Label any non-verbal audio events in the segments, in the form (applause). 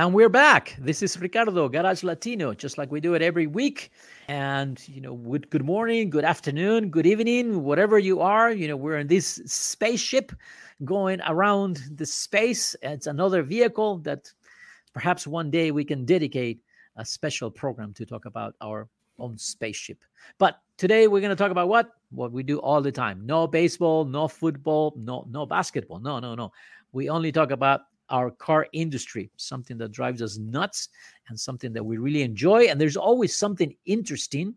And we're back. This is Ricardo, Garage Latino, just like we do it every week. And, you know, good, good morning, good afternoon, good evening, whatever you are. You know, we're in this spaceship going around the space. It's another vehicle that perhaps one day we can dedicate a special program to talk about our own spaceship. But today we're going to talk about what? What we do all the time. No baseball, no football, no no basketball. No, no, no. We only talk about our car industry, something that drives us nuts and something that we really enjoy. And there's always something interesting.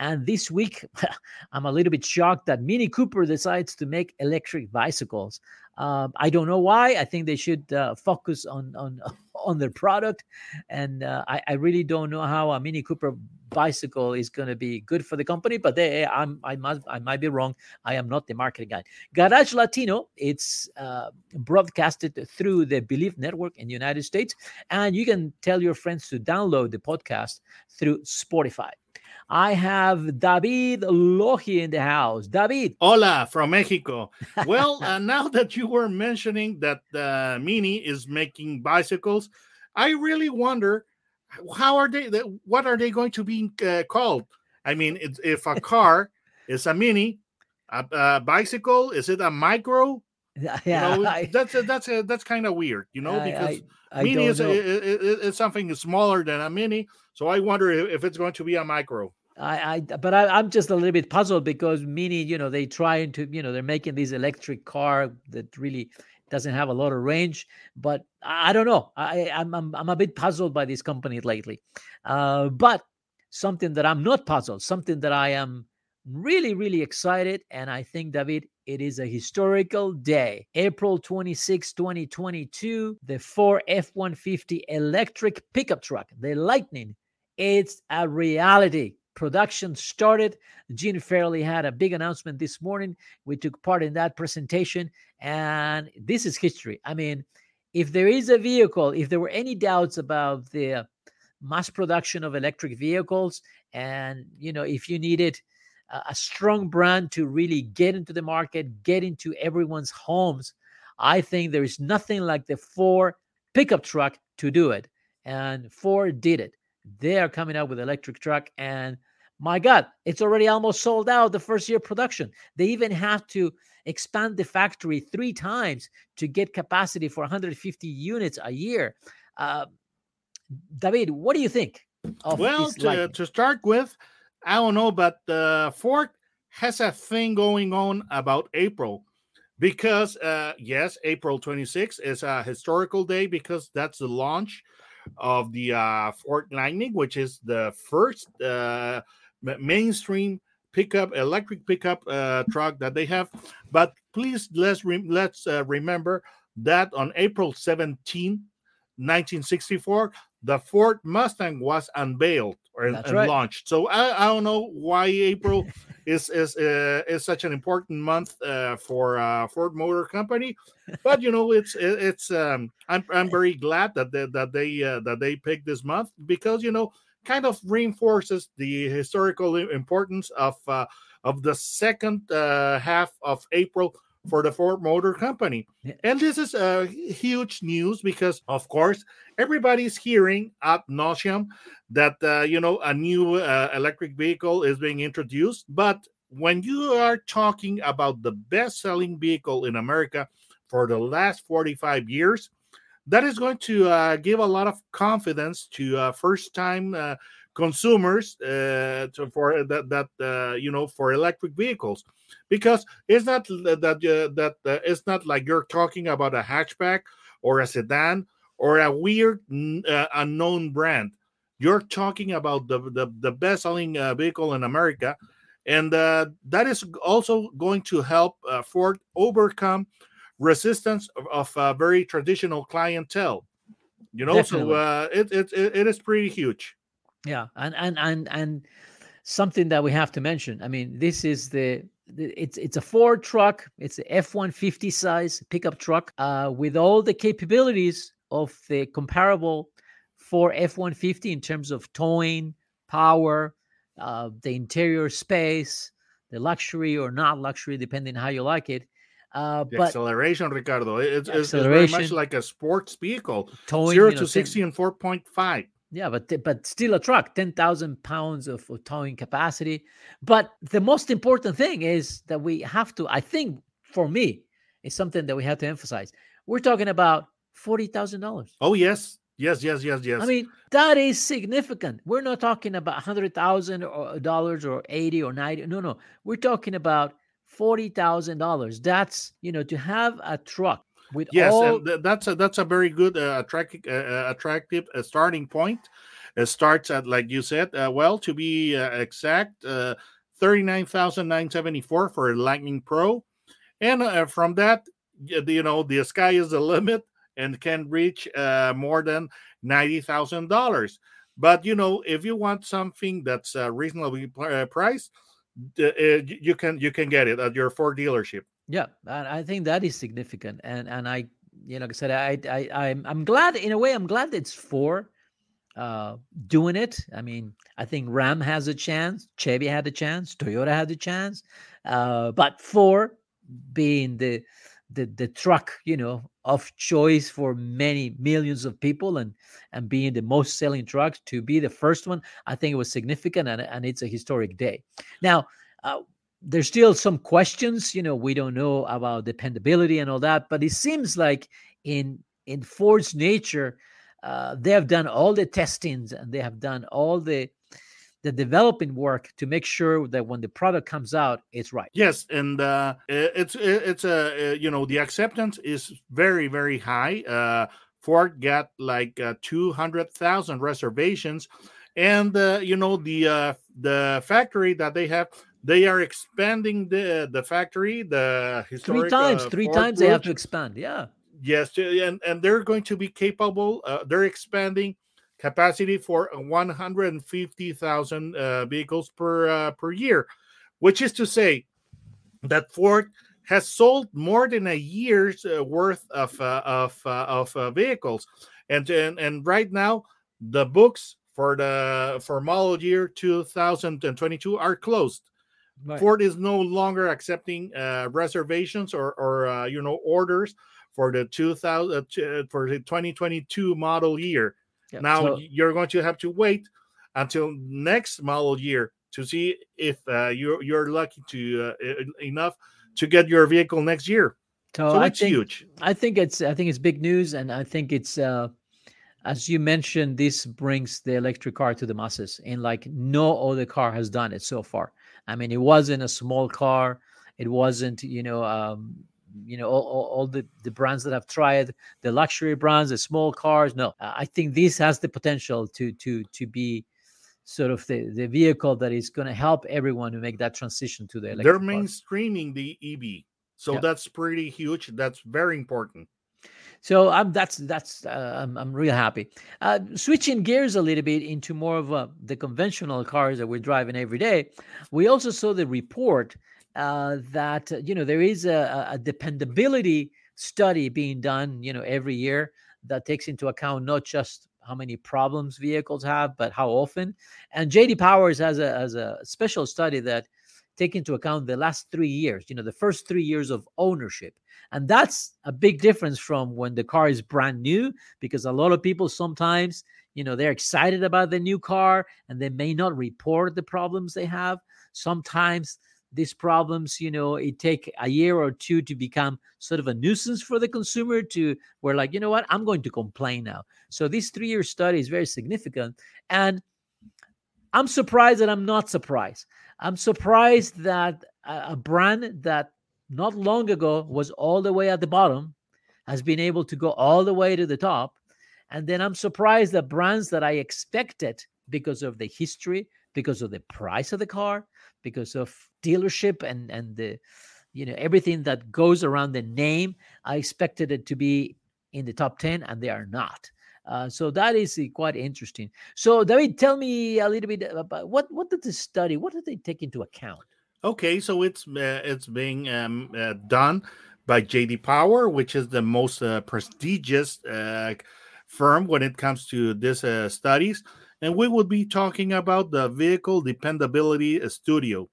And this week, (laughs) I'm a little bit shocked that Mini Cooper decides to make electric bicycles. Um, I don't know why. I think they should uh, focus on on on their product, and uh, I, I really don't know how a Mini Cooper bicycle is going to be good for the company. But they, I'm, I must, I might be wrong. I am not the marketing guy. Garage Latino, it's uh, broadcasted through the Bleav Network in the United States, and you can tell your friends to download the podcast through Spotify. I have David Lohi in the house. David. Hola from Mexico. (laughs) Well, uh, now that you were mentioning that uh, Mini is making bicycles, I really wonder how are they, what are they going to be uh, called? I mean, if a (laughs) car is a Mini, a, a, bicycle, is it a micro? Yeah, you know, (laughs) I, that's a, that's a, that's kind of weird, you know, I, because I, Mini is, a, it, it, it's something smaller than a Mini. So I wonder if it's going to be a micro. I, I but I, I'm just a little bit puzzled because Mini, you know, they trying to, you know, they're making this electric car that really doesn't have a lot of range. But I don't know. I, I'm I'm, I'm a bit puzzled by this company lately. Uh, but something that I'm not puzzled, something that I am really really excited, and I think David, it is a historical day. April 26, 2022, the Ford F-150 electric pickup truck, the Lightning, it's a reality production started. Jim Farley had a big announcement this morning. We took part in that presentation, and this is history. I mean, if there is a vehicle, if there were any doubts about the mass production of electric vehicles, and you know, if you needed a strong brand to really get into the market, get into everyone's homes, I think there is nothing like the Ford pickup truck to do it. And Ford did it. They are coming out with electric truck, and my God, it's already almost sold out the first year production. They even have to expand the factory three times to get capacity for 150 units a year. Uh, David, what do you think? well, to, to, start with, I don't know, but uh, Ford has a thing going on about April because, uh, yes, April 26th is a historical day because that's the launch of the uh, Ford Lightning, which is the first uh, mainstream pickup, electric pickup uh, truck that they have. But please let's re- let's uh, remember that on April 17, 1964, the Ford Mustang was unveiled or, and right. launched. So I, I don't know why April (laughs) is is uh, is such an important month uh, for uh, Ford Motor Company, but you know it's it's um, I'm I'm very glad that they, that they uh, that they picked this month because you know kind of reinforces the historical importance of uh, of the second uh, half of April for the Ford Motor Company. And this is a uh, huge news because, of course, everybody's hearing at nauseum that uh, you know a new uh, electric vehicle is being introduced. But when you are talking about the best-selling vehicle in America for the last 45 years, that is going to uh, give a lot of confidence to uh, first-time uh, consumers uh, to, for that that uh, you know for electric vehicles because it's not that uh, that uh, it's not like you're talking about a hatchback or a sedan or a weird uh, unknown brand you're talking about the the, the best selling uh, vehicle in america and that is also going to help ford overcome resistance of, of very traditional clientele you know Definitely. so it, it it is pretty huge yeah and and and and something that we have to mention. I mean, this is the it's it's a Ford truck. It's a F one fifty size pickup truck uh, with all the capabilities of the comparable Ford F one fifty in terms of towing, power, uh, the interior space, the luxury or not luxury, depending how you like it. Uh, the but acceleration, Ricardo, it's, it's, it's very much like a sports vehicle. Towing, Zero you know, to sixty in four point five. Yeah, but but still a truck, ten thousand pounds of, of towing capacity. But the most important thing is that we have to. I think for me, it's something that we have to emphasize. We're talking about forty thousand dollars. Oh yes, yes, yes, yes, yes. I mean that is significant. We're not talking about hundred thousand uh, dollars or eighty or ninety. No, no, we're talking about forty thousand dollars. That's you know to have a truck with yes, all and th- that's a that's a very good uh, attractive uh, attractive uh, starting point. It starts at like you said, uh, well to be uh, exact, uh, thirty nine thousand nine seventy four for a Lightning Pro, and uh, from that, you know, the sky is the limit and can reach uh, more than ninety thousand dollars. But you know, if you want something that's uh, reasonably pr- uh, priced, uh, uh, you can you can get it at your Ford dealership. Yeah, and I think that is significant, and and I, you know, like I said, I I I'm I'm glad in a way. I'm glad it's for uh doing it. I mean, I think Ram has a chance, Chevy had a chance, Toyota had a chance, uh, but for being the the the truck, you know, of choice for many millions of people, and and being the most selling truck to be the first one, I think it was significant, and and it's a historic day. Now. Uh, there's still some questions you know we don't know about dependability and all that but it seems like in in ford's nature uh, they have done all the testings and they have done all the the developing work to make sure that when the product comes out it's right Yes, and uh, it's it's a uh, you know the acceptance is very very high. Uh, Ford got like uh, two hundred thousand reservations, and uh, you know the uh, the factory that they have, they are expanding the the factory. The three times uh, three Ford times they have to expand yeah Yes, and and they're going to be capable. Uh, they're expanding capacity for 150,000 uh, vehicles per uh, per year, which is to say that Ford has sold more than a year's uh, worth of uh, of uh, of uh, vehicles, and, and and right now the books for the for model year 2022 are closed. Right. Ford is no longer accepting uh, reservations or, or uh, you know orders for the 2000 uh, uh, for the 2022 model year. Yeah, Now so- you're going to have to wait until next model year to see if uh, you're you're lucky to uh, enough to get your vehicle next year. so So I it's think, huge. I think it's I think it's big news, and I think it's uh, as you mentioned, this brings the electric car to the masses, and like no other car has done it so far. I mean, it wasn't a small car. It wasn't you know um, you know all, all, all the the brands that have tried the luxury brands, the small cars. No, I think this has the potential to to to be sort of the the vehicle that is going to help everyone to make that transition to the electric They're car. mainstreaming the EV, so Yeah. that's pretty huge. That's very important. So I'm that's that's uh, I'm I'm real happy. Uh, switching gears a little bit into more of uh, the conventional cars that we're driving every day, we also saw the report uh, that uh, you know there is a, a dependability study being done you know every year that takes into account not just how many problems vehicles have but how often. And JD Powers has a has a special study that take into account the last three years. You know the first three years of ownership. And that's a big difference from when the car is brand new, because a lot of people sometimes, you know, they're excited about the new car and they may not report the problems they have. Sometimes these problems, you know, it take a year or two to become sort of a nuisance for the consumer to where like, you know what, I'm going to complain now. So this three-year study is very significant. And I'm surprised that I'm not surprised. I'm surprised that a, brand that not long ago was all the way at the bottom has been able to go all the way to the top. And then i'm surprised that brands that i expected because of the history because of the price of the car because of dealership and and the you know everything that goes around the name i expected it to be in the top 10 and they are not Uh, so that is uh, quite interesting. So David, tell me a little bit about what what did the study? What did they take into account? Okay, so it's uh, it's being um, uh, done by JD Power, which is the most uh, prestigious uh, firm when it comes to this studies, and we will be talking about the vehicle dependability studio,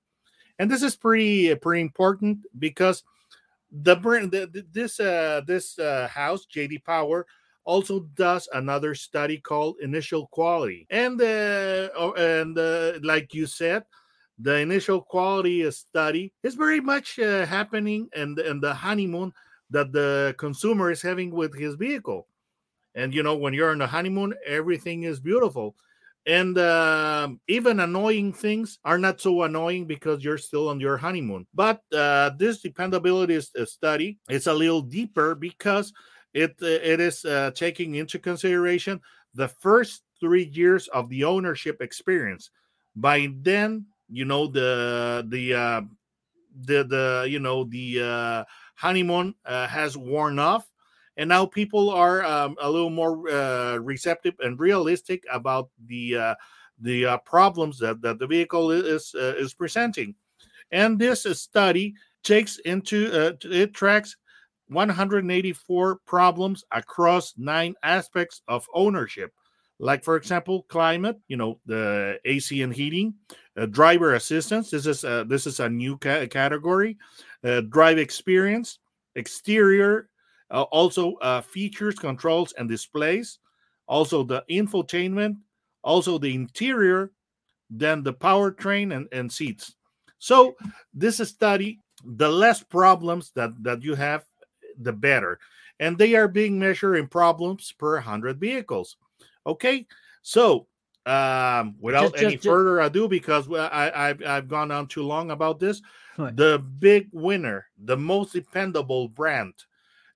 and this is pretty pretty important because the the, this this house JD Power also does another study called initial quality. And uh, and uh, like you said the initial quality study is very much uh, happening and and the honeymoon that the consumer is having with his vehicle. And you know when you're on the honeymoon everything is beautiful. And uh, even annoying things are not so annoying because you're still on your honeymoon. But uh, this dependability study is a little deeper because it uh, it is uh, taking into consideration the first three years of the ownership experience. By then, you know the the uh, the the you know the uh, honeymoon uh, has worn off, and now people are um, a little more uh, receptive and realistic about the uh, the uh, problems that, that the vehicle is uh, is presenting. And this study takes into uh, it tracks 184 problems across nine aspects of ownership. Like for example climate you know the ac and heating uh, driver assistance this is uh, this is a new ca- category uh, drive experience exterior uh, also uh, features controls and displays also the infotainment also the interior then the powertrain and, and seats. So this study the less problems that that you have the better. And they are being measured in problems per 100 vehicles. Okay, so um, without just, any just, further ado, because I, I've, I've gone on too long about this, right. the big winner, the most dependable brand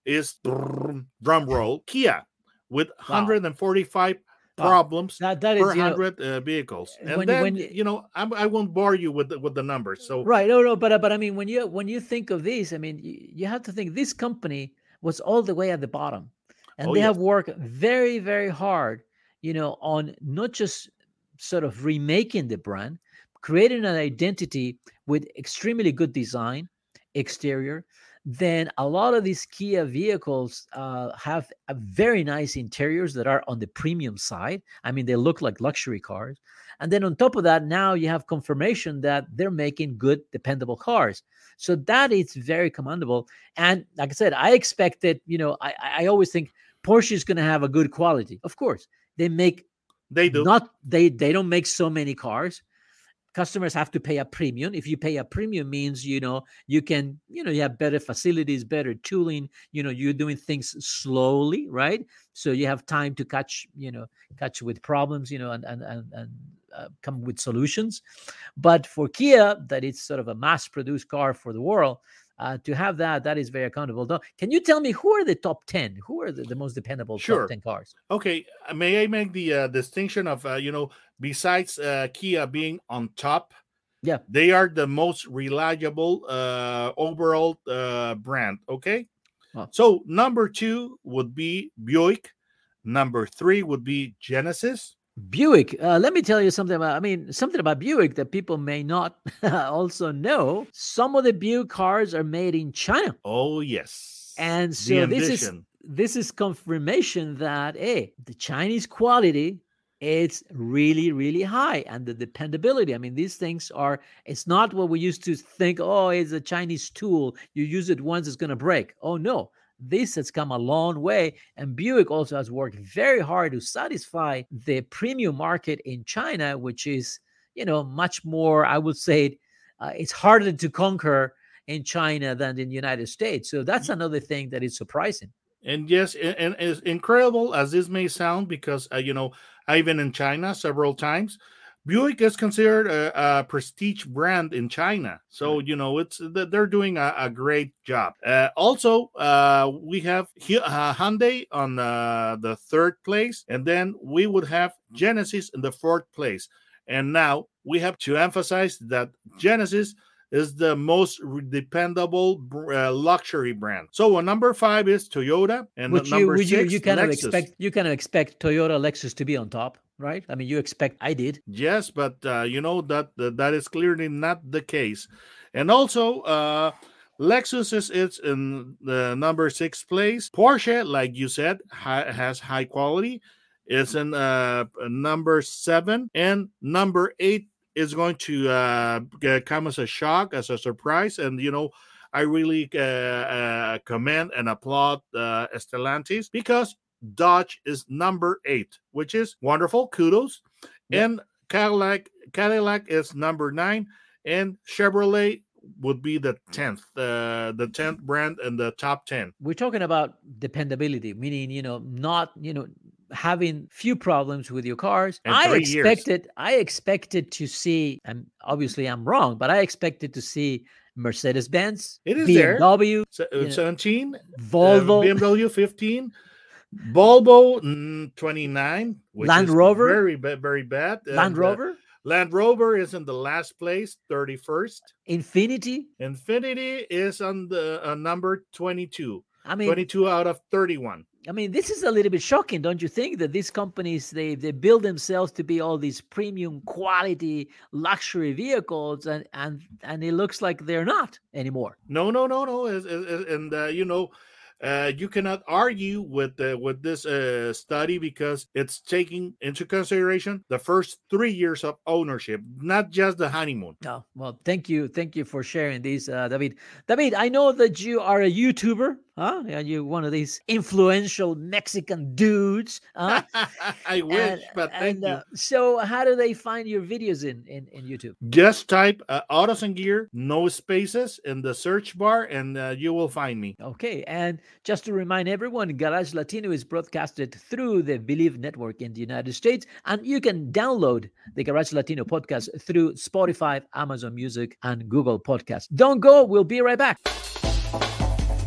is drum roll Kia with wow. 145 Ah, problems that, that is, per hundred uh, vehicles, eh, and when, then when, you know I, I won't bore you with the, with the numbers. So right, no, no, but uh, but I mean when you when you think of these, I mean you, you have to think this company was all the way at the bottom, and oh, they yes. have worked very very hard, you know, on not just sort of remaking the brand, creating an identity with extremely good design, exterior, then a lot of these Kia vehicles uh, have very nice interiors that are on the premium side. I mean, they look like luxury cars. And then on top of that, now you have confirmation that they're making good, dependable cars. So that is very commendable. And like I said, I expected, you know, I, I always think Porsche is going to have a good quality. Of course, they make they do not they they don't make so many cars customers have to pay a premium. If you pay a premium means you know you can you know you have better facilities better tooling you know you're doing things slowly right? So you have time to catch you know catch with problems you know and and and, and uh, come with solutions. But for kia that it's sort of a mass produced car for the world uh, to have that that is very accountable. Though can you tell me who are the top 10 who are the, the most dependable sure. top 10 cars? Okay uh, may i make the uh, distinction of uh, you know besides uh, kia being on top yeah they are the most reliable uh, overall uh, brand okay so number two would be buick number three would be genesis Buick. Uh, let me tell you something about. I mean, something about Buick that people may not (laughs) also know. Some of the Buick cars are made in China. Oh yes. And so this is this is confirmation that hey, the Chinese quality it's really really high and the dependability i mean these things are it's not what we used to think oh it's a chinese tool you use it once it's going to break oh no this has come a long way. And Buick also has worked very hard to satisfy the premium market in China, which is, you know, much more, I would say, uh, it's harder to conquer in China than in the United States. So that's another thing that is surprising. And yes, and, and as incredible as this may sound, because, uh, you know, I've been in China several times. Buick is considered a, a, prestige brand in China, so you know it's they're doing a, a great job. Uh, also, uh, we have uh, Hyundai on uh, the third place, and then we would have Genesis in the fourth place. And now we have to emphasize that Genesis is the most dependable uh, luxury brand. So, uh, number five is Toyota, and would number you, six, you, you kind Lexus. of expect you kind of expect Toyota, Lexus to be on top, right? I mean, you expect I did. Yes, but uh, you know that that is clearly not the case, and also. uh Lexus is it's in the number six place. Porsche, like you said, ha- has high quality. Is in uh, number seven and number eight is going to uh, come as a shock, as a surprise, and you know. I really uh, uh, commend and applaud uh, Stellantis because Dodge is number eight, which is wonderful. Kudos. Yep. And Cadillac, Cadillac is number nine, and Chevrolet would be the 10th uh, the 10th brand in the top 10 we're talking about dependability meaning you know not you know having few problems with your cars. In i expected i expected to see and obviously i'm wrong but i expected to see mercedes benz It is bmw you know, 17 volvo. Uh, bmw 15 volvo mm, 29 which Land Rover? very very bad land And, uh, rover? Land rover is in the last place 31st Infiniti Infiniti is on the uh, number 22 i mean 22 out of 31 I mean, this is a little bit shocking, don't you think? That these companies they they build themselves to be all these premium quality luxury vehicles, and and and it looks like they're not anymore. No, no, no, no. And uh, you know, uh, you cannot argue with uh, with this uh, study because it's taking into consideration the first three years of ownership, not just the honeymoon. Oh, well, thank you, thank you for sharing these, uh, David. David, I know that you are a YouTuber, huh? And you one of these influential Mexican dudes, huh? (laughs) I wish, And- but thank and, you. uh, so, how do they find your videos in in, in YouTube? Just type uh, Autos and Gear, no spaces in the search bar, and uh, you will find me. Okay, and just to remind everyone, Garage Latino is broadcasted through the Bleav Network in the United States, and you can download the Garage Latino podcast through Spotify, Amazon Music, and Google Podcasts. Don't go, we'll be right back.